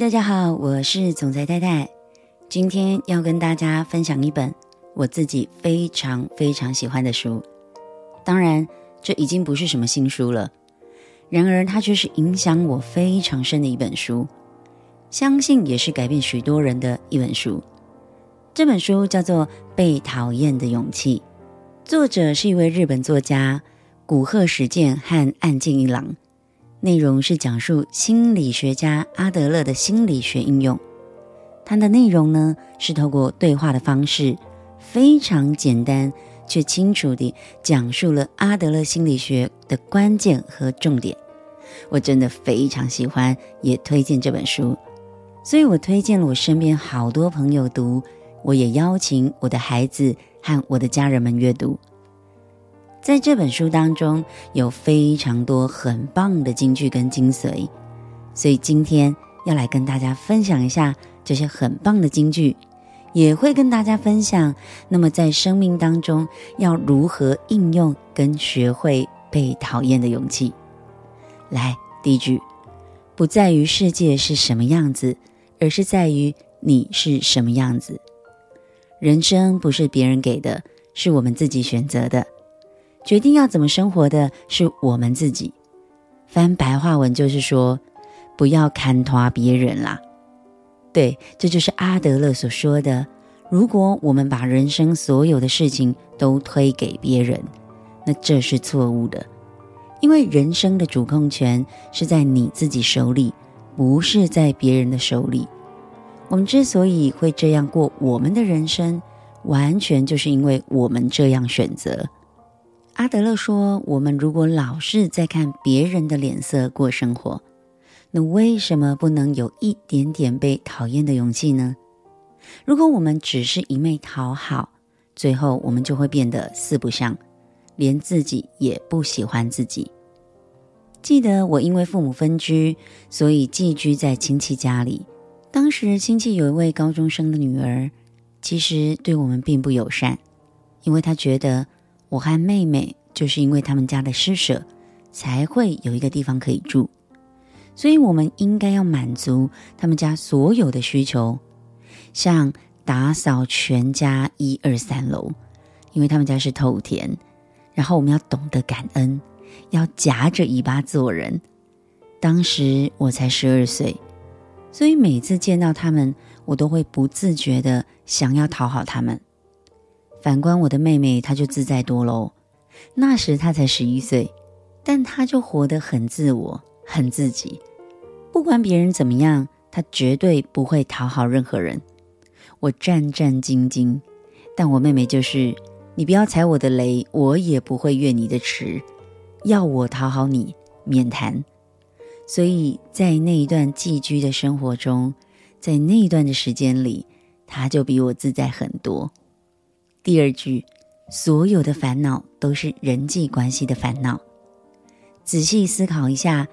大家好，我是总裁太太。今天要跟大家分享一本我自己非常非常喜欢的书。当然，这已经不是什么新书了，然而它却是影响我非常深的一本书，相信也是改变许多人的一本书。这本书叫做《被讨厌的勇气》，作者是一位日本作家古贺史健和岸见一郎。内容是讲述心理学家阿德勒的心理学应用。它的内容呢，是透过对话的方式，非常简单却清楚地讲述了阿德勒心理学的关键和重点。我真的非常喜欢，也推荐这本书，所以我推荐了我身边好多朋友读，我也邀请我的孩子和我的家人们阅读。在这本书当中，有非常多很棒的金句跟精髓，所以今天要来跟大家分享一下这些很棒的金句，也会跟大家分享，那么在生命当中要如何应用跟学会被讨厌的勇气。来，第一句，不在于世界是什么样子，而是在于你是什么样子。人生不是别人给的，是我们自己选择的。决定要怎么生活的是我们自己。翻白话文就是说，不要看拖别人啦。对，这就是阿德勒所说的：如果我们把人生所有的事情都推给别人，那这是错误的。因为人生的主控权是在你自己手里，不是在别人的手里。我们之所以会这样过我们的人生，完全就是因为我们这样选择。阿德勒说：“我们如果老是在看别人的脸色过生活，那为什么不能有一点点被讨厌的勇气呢？如果我们只是一味讨好，最后我们就会变得四不像，连自己也不喜欢自己。记得我因为父母分居，所以寄居在亲戚家里。当时亲戚有一位高中生的女儿，其实对我们并不友善，因为她觉得。”我和妹妹就是因为他们家的施舍，才会有一个地方可以住，所以我们应该要满足他们家所有的需求，像打扫全家一二三楼，因为他们家是透天，然后我们要懂得感恩，要夹着尾巴做人。当时我才十二岁，所以每次见到他们，我都会不自觉的想要讨好他们。反观我的妹妹，她就自在多喽。那时她才十一岁，但她就活得很自我，很自己。不管别人怎么样，她绝对不会讨好任何人。我战战兢兢，但我妹妹就是，你不要踩我的雷，我也不会越你的池。要我讨好你，免谈。所以在那一段寄居的生活中，在那一段的时间里，她就比我自在很多。第二句，所有的烦恼都是人际关系的烦恼。仔细思考一下，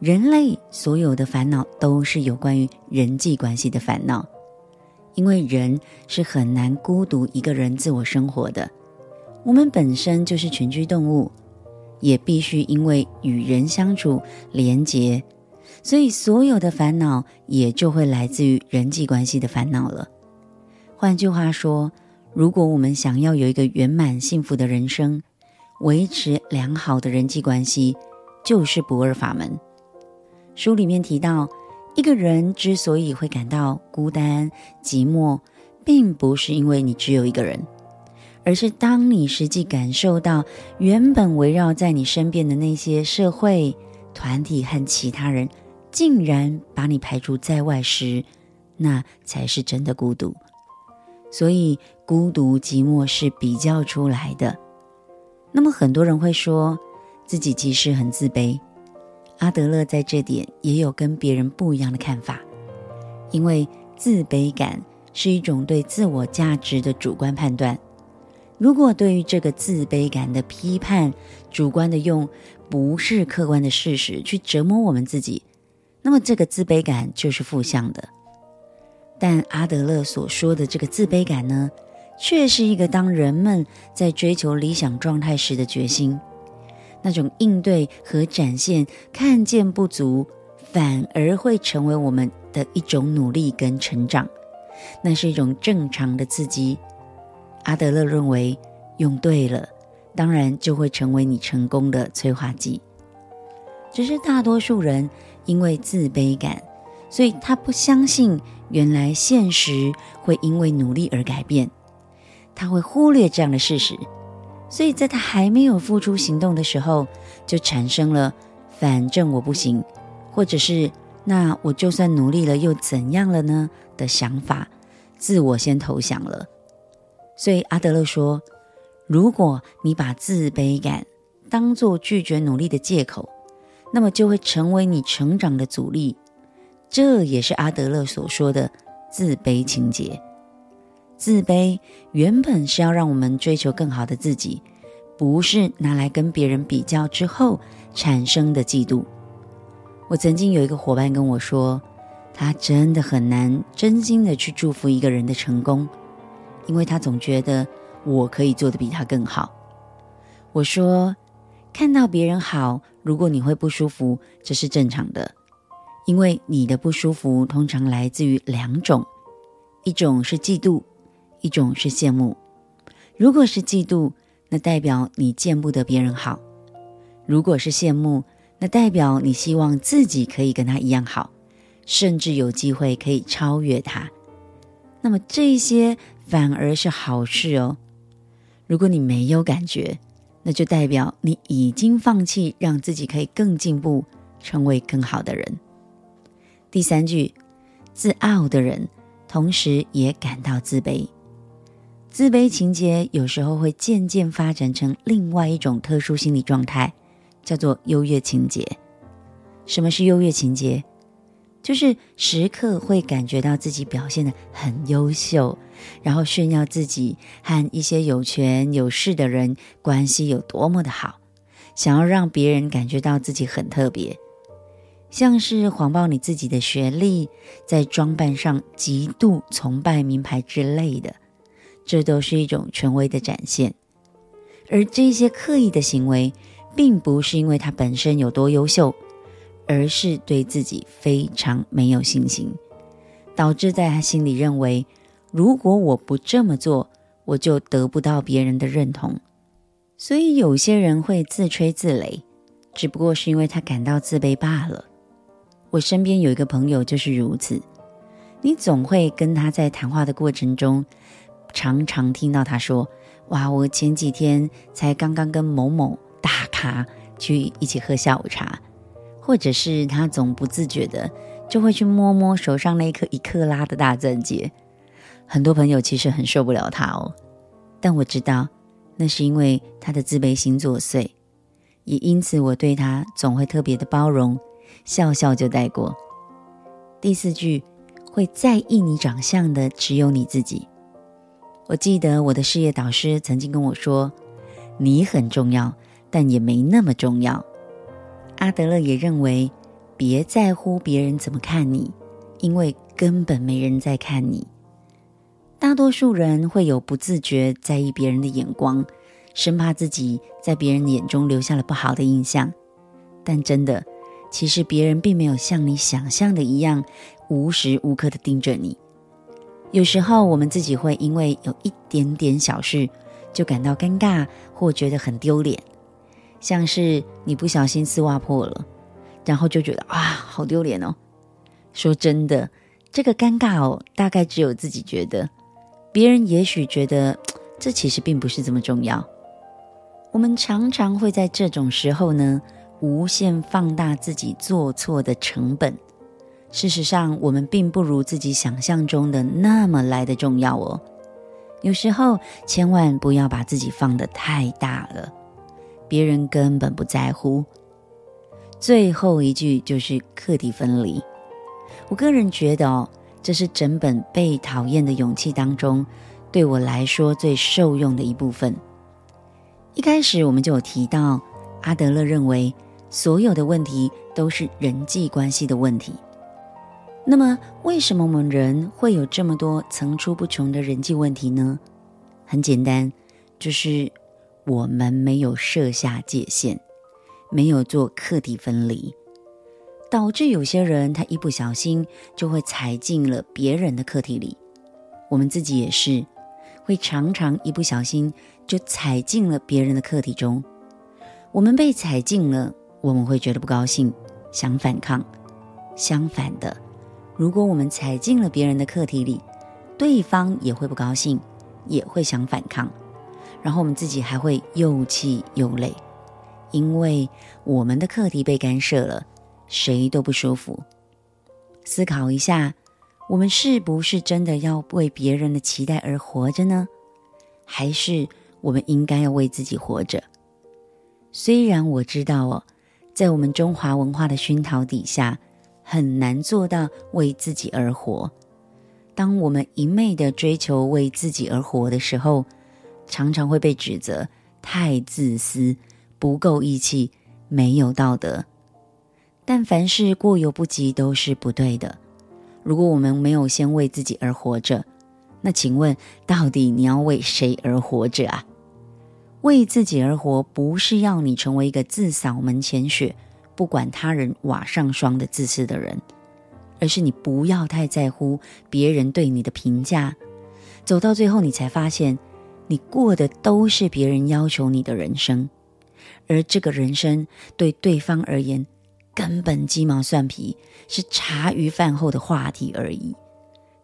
人类所有的烦恼都是有关于人际关系的烦恼。因为人是很难孤独一个人自我生活的，我们本身就是群居动物，也必须因为与人相处连结，所以所有的烦恼也就会来自于人际关系的烦恼了。换句话说，如果我们想要有一个圆满幸福的人生，维持良好的人际关系，就是不二法门。书里面提到，一个人之所以会感到孤单寂寞，并不是因为你只有一个人，而是当你实际感受到原本围绕在你身边的那些社会团体和其他人，竟然把你排除在外时，那才是真的孤独。所以，孤独寂寞是比较出来的。那么，很多人会说自己其实很自卑。阿德勒在这点也有跟别人不一样的看法，因为自卑感是一种对自我价值的主观判断。如果对于这个自卑感的批判，主观的用不是客观的事实去折磨我们自己，那么这个自卑感就是负向的。但阿德勒所说的这个自卑感呢，却是一个当人们在追求理想状态时的决心，那种应对和展现看见不足、反而会成为我们的一种努力跟成长，那是一种正常的刺激。阿德勒认为，用对了，当然就会成为你成功的催化剂。只是大多数人因为自卑感，所以他不相信原来现实会因为努力而改变，他会忽略这样的事实，所以在他还没有付出行动的时候，就产生了“反正我不行”或者是“那我就算努力了又怎样了呢”的想法，自我先投降了。所以阿德勒说，如果你把自卑感当作拒绝努力的借口，那么就会成为你成长的阻力。这也是阿德勒所说的自卑情结。自卑原本是要让我们追求更好的自己，不是拿来跟别人比较之后产生的嫉妒。我曾经有一个伙伴跟我说，他真的很难真心的去祝福一个人的成功，因为他总觉得我可以做得比他更好。我说，看到别人好，如果你会不舒服，这是正常的，因为你的不舒服通常来自于两种，一种是嫉妒，一种是羡慕。如果是嫉妒，那代表你见不得别人好；如果是羡慕，那代表你希望自己可以跟他一样好，甚至有机会可以超越他。那么这些反而是好事哦。如果你没有感觉，那就代表你已经放弃让自己可以更进步，成为更好的人。第三句，自傲的人同时也感到自卑。自卑情节有时候会渐渐发展成另外一种特殊心理状态，叫做优越情节。什么是优越情节？就是时刻会感觉到自己表现的很优秀，然后炫耀自己和一些有权有势的人关系有多么的好，想要让别人感觉到自己很特别，像是谎报你自己的学历，在装扮上极度崇拜名牌之类的，这都是一种权威的展现。而这些刻意的行为，并不是因为他本身有多优秀。而是对自己非常没有信心，导致在他心里认为，如果我不这么做，我就得不到别人的认同。所以有些人会自吹自擂，只不过是因为他感到自卑罢了。我身边有一个朋友就是如此，你总会跟他在谈话的过程中，常常听到他说：“哇，我前几天才刚刚跟某某大咖去一起喝下午茶。”或者是他总不自觉的就会去摸摸手上那一颗一克拉的大钻戒，很多朋友其实很受不了他哦，但我知道那是因为他的自卑心作祟，也因此我对他总会特别的包容，笑笑就带过。第四句，会在意你长相的只有你自己。我记得我的事业导师曾经跟我说：“你很重要，但也没那么重要。”阿德勒也认为，别在乎别人怎么看你，因为根本没人在看你。大多数人会有不自觉在意别人的眼光，生怕自己在别人眼中留下了不好的印象。但真的，其实别人并没有像你想象的一样，无时无刻的盯着你。有时候我们自己会因为有一点点小事，就感到尴尬或觉得很丢脸。像是你不小心丝袜破了，然后就觉得啊，好丢脸哦。说真的，这个尴尬哦，大概只有自己觉得，别人也许觉得这其实并不是这么重要。我们常常会在这种时候呢，无限放大自己做错的成本。事实上，我们并不如自己想象中的那么来的重要哦。有时候，千万不要把自己放得太大了。别人根本不在乎。最后一句就是课题分离。我个人觉得哦，这是整本《被讨厌的勇气》当中对我来说最受用的一部分。一开始我们就有提到，阿德勒认为所有的问题都是人际关系的问题。那么，为什么我们人会有这么多层出不穷的人际问题呢？很简单，就是。我们没有设下界限，没有做课题分离。导致有些人他一不小心就会踩进了别人的课题里。我们自己也是，会常常一不小心就踩进了别人的课题中。我们被踩进了，我们会觉得不高兴，想反抗。相反的，如果我们踩进了别人的课题里，对方也会不高兴，也会想反抗，然后我们自己还会又气又累，因为我们的课题被干涉了，谁都不舒服。思考一下。我们是不是真的要为别人的期待而活着呢？还是我们应该要为自己活着？虽然我知道哦，在我们中华文化的熏陶底下，很难做到为自己而活。当我们一昧的追求为自己而活的时候，常常会被指责太自私、不够义气、没有道德。但凡事过犹不及，都是不对的。如果我们没有先为自己而活着，那请问，到底你要为谁而活着啊？为自己而活，不是要你成为一个自扫门前雪、不管他人瓦上霜的自私的人，而是你不要太在乎别人对你的评价。走到最后，你才发现，你过的都是别人要求你的人生，而这个人生对对方而言，根本鸡毛蒜皮，是茶余饭后的话题而已。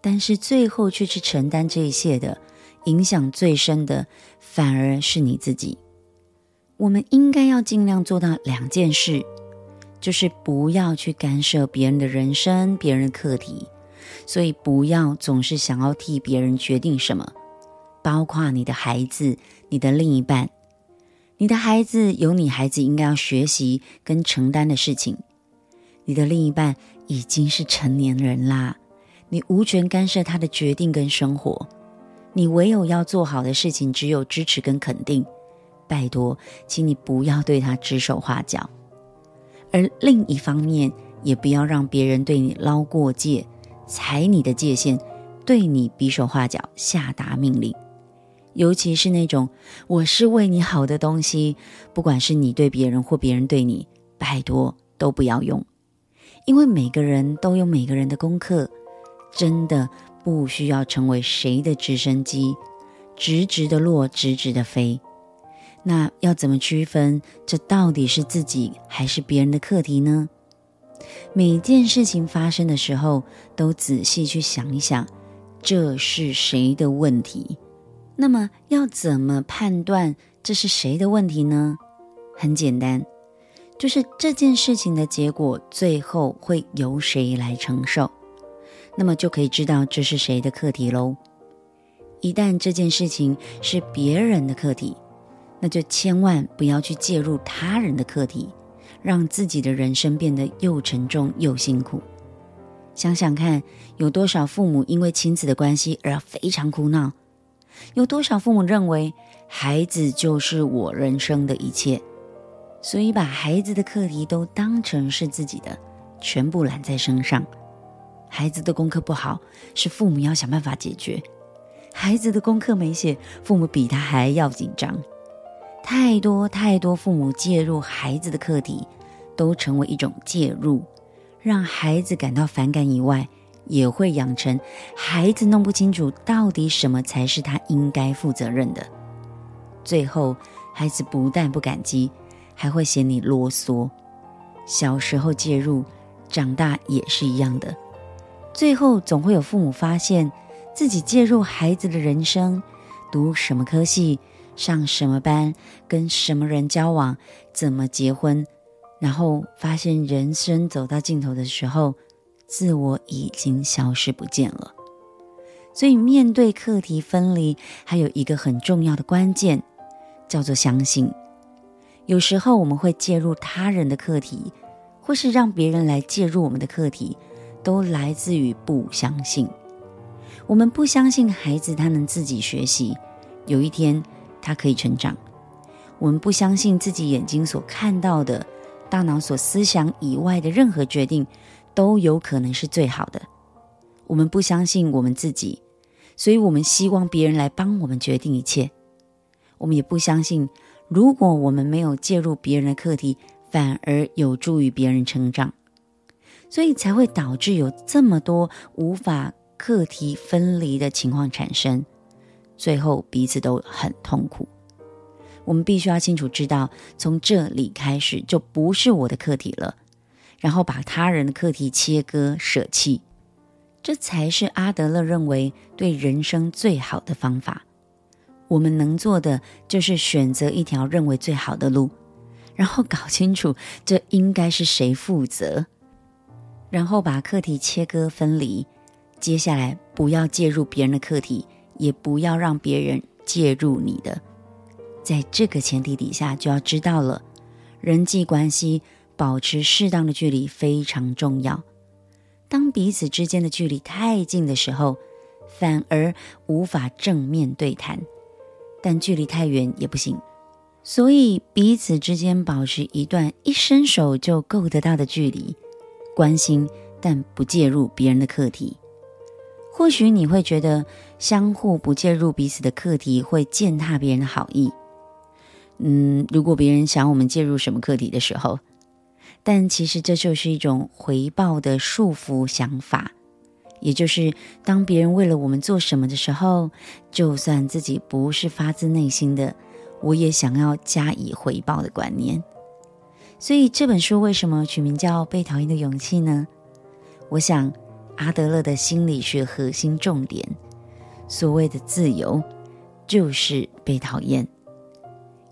但是最后却去承担这一切的，影响最深的，反而是你自己。我们应该要尽量做到两件事，就是不要去干涉别人的人生、别人的课题。所以不要总是想要替别人决定什么，包括你的孩子、你的另一半。你的孩子有你孩子应该要学习跟承担的事情，你的另一半已经是成年人啦，你无权干涉他的决定跟生活，你唯有要做好的事情只有支持跟肯定。拜托，请你不要对他指手画脚，而另一方面也不要让别人对你捞过界、踩你的界限，对你比手画脚、下达命令。尤其是那种我是为你好的东西，不管是你对别人或别人对你，拜托都不要用，因为每个人都有每个人的功课，真的不需要成为谁的直升机，直直的落，直直的飞。那要怎么区分这到底是自己还是别人的课题呢？每件事情发生的时候，都仔细去想一想，这是谁的问题？那么要怎么判断这是谁的问题呢？很简单，就是这件事情的结果最后会由谁来承受，那么就可以知道这是谁的课题喽。一旦这件事情是别人的课题，那就千万不要去介入他人的课题，让自己的人生变得又沉重又辛苦。想想看，有多少父母因为亲子的关系而非常苦恼？有多少父母认为孩子就是我人生的一切，所以把孩子的课题都当成是自己的，全部揽在身上。孩子的功课不好，是父母要想办法解决；孩子的功课没写，父母比他还要紧张。太多太多父母介入孩子的课题，都成为一种介入，让孩子感到反感以外。也会养成孩子弄不清楚到底什么才是他应该负责任的，最后孩子不但不感激，还会嫌你啰嗦。小时候介入，长大也是一样的。最后总会有父母发现自己介入孩子的人生，读什么科系，上什么班，跟什么人交往，怎么结婚，然后发现人生走到尽头的时候。自我已经消失不见了，所以面对课题分离，还有一个很重要的关键，叫做相信。有时候我们会介入他人的课题，或是让别人来介入我们的课题，都来自于不相信。我们不相信孩子他能自己学习，有一天他可以成长。我们不相信自己眼睛所看到的，大脑所思想以外的任何决定。都有可能是最好的。我们不相信我们自己，所以我们希望别人来帮我们决定一切。我们也不相信，如果我们没有介入别人的课题，反而有助于别人成长。所以才会导致有这么多无法课题分离的情况产生，最后彼此都很痛苦。我们必须要清楚知道，从这里开始就不是我的课题了，然后把他人的课题切割舍弃，这才是阿德勒认为对人生最好的方法。我们能做的就是选择一条认为最好的路，然后搞清楚这应该是谁负责。然后把课题切割分离，接下来不要介入别人的课题，也不要让别人介入你的。在这个前提底下，就要知道了，人际关系保持适当的距离非常重要。当彼此之间的距离太近的时候，反而无法正面对谈；但距离太远也不行，所以彼此之间保持一段一伸手就够得到的距离。关心，但不介入别人的课题。或许你会觉得相互不介入彼此的课题会践踏别人的好意。嗯，如果别人想我们介入什么课题的时候，但其实这就是一种回报的束缚想法。也就是当别人为了我们做什么的时候，就算自己不是发自内心的，我也想要加以回报的观念。所以这本书为什么取名叫《被讨厌的勇气》呢？我想，阿德勒的心理学核心重点，所谓的自由，就是被讨厌。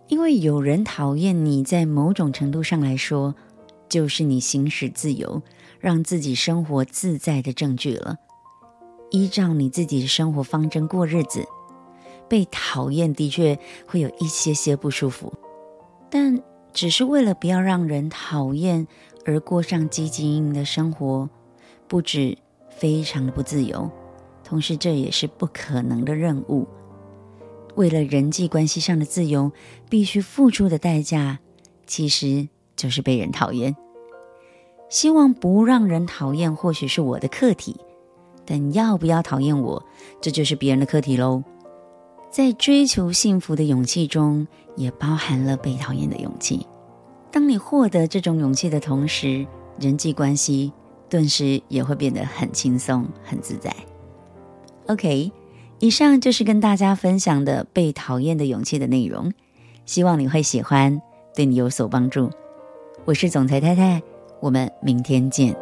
因为有人讨厌你，在某种程度上来说，就是你行使自由，让自己生活自在的证据了。依照你自己的生活方针过日子，被讨厌的确会有一些些不舒服，但。只是为了不要让人讨厌而过上汲汲营营的生活，不止非常的不自由，同时这也是不可能的任务。为了人际关系上的自由，必须付出的代价，其实就是被人讨厌。希望不让人讨厌，或许是我的课题，但要不要讨厌我，这就是别人的课题喽。在追求幸福的勇气中，也包含了被讨厌的勇气。当你获得这种勇气的同时，人际关系顿时也会变得很轻松、很自在。OK，以上就是跟大家分享的被讨厌的勇气的内容，希望你会喜欢，对你有所帮助。我是总裁太太，我们明天见。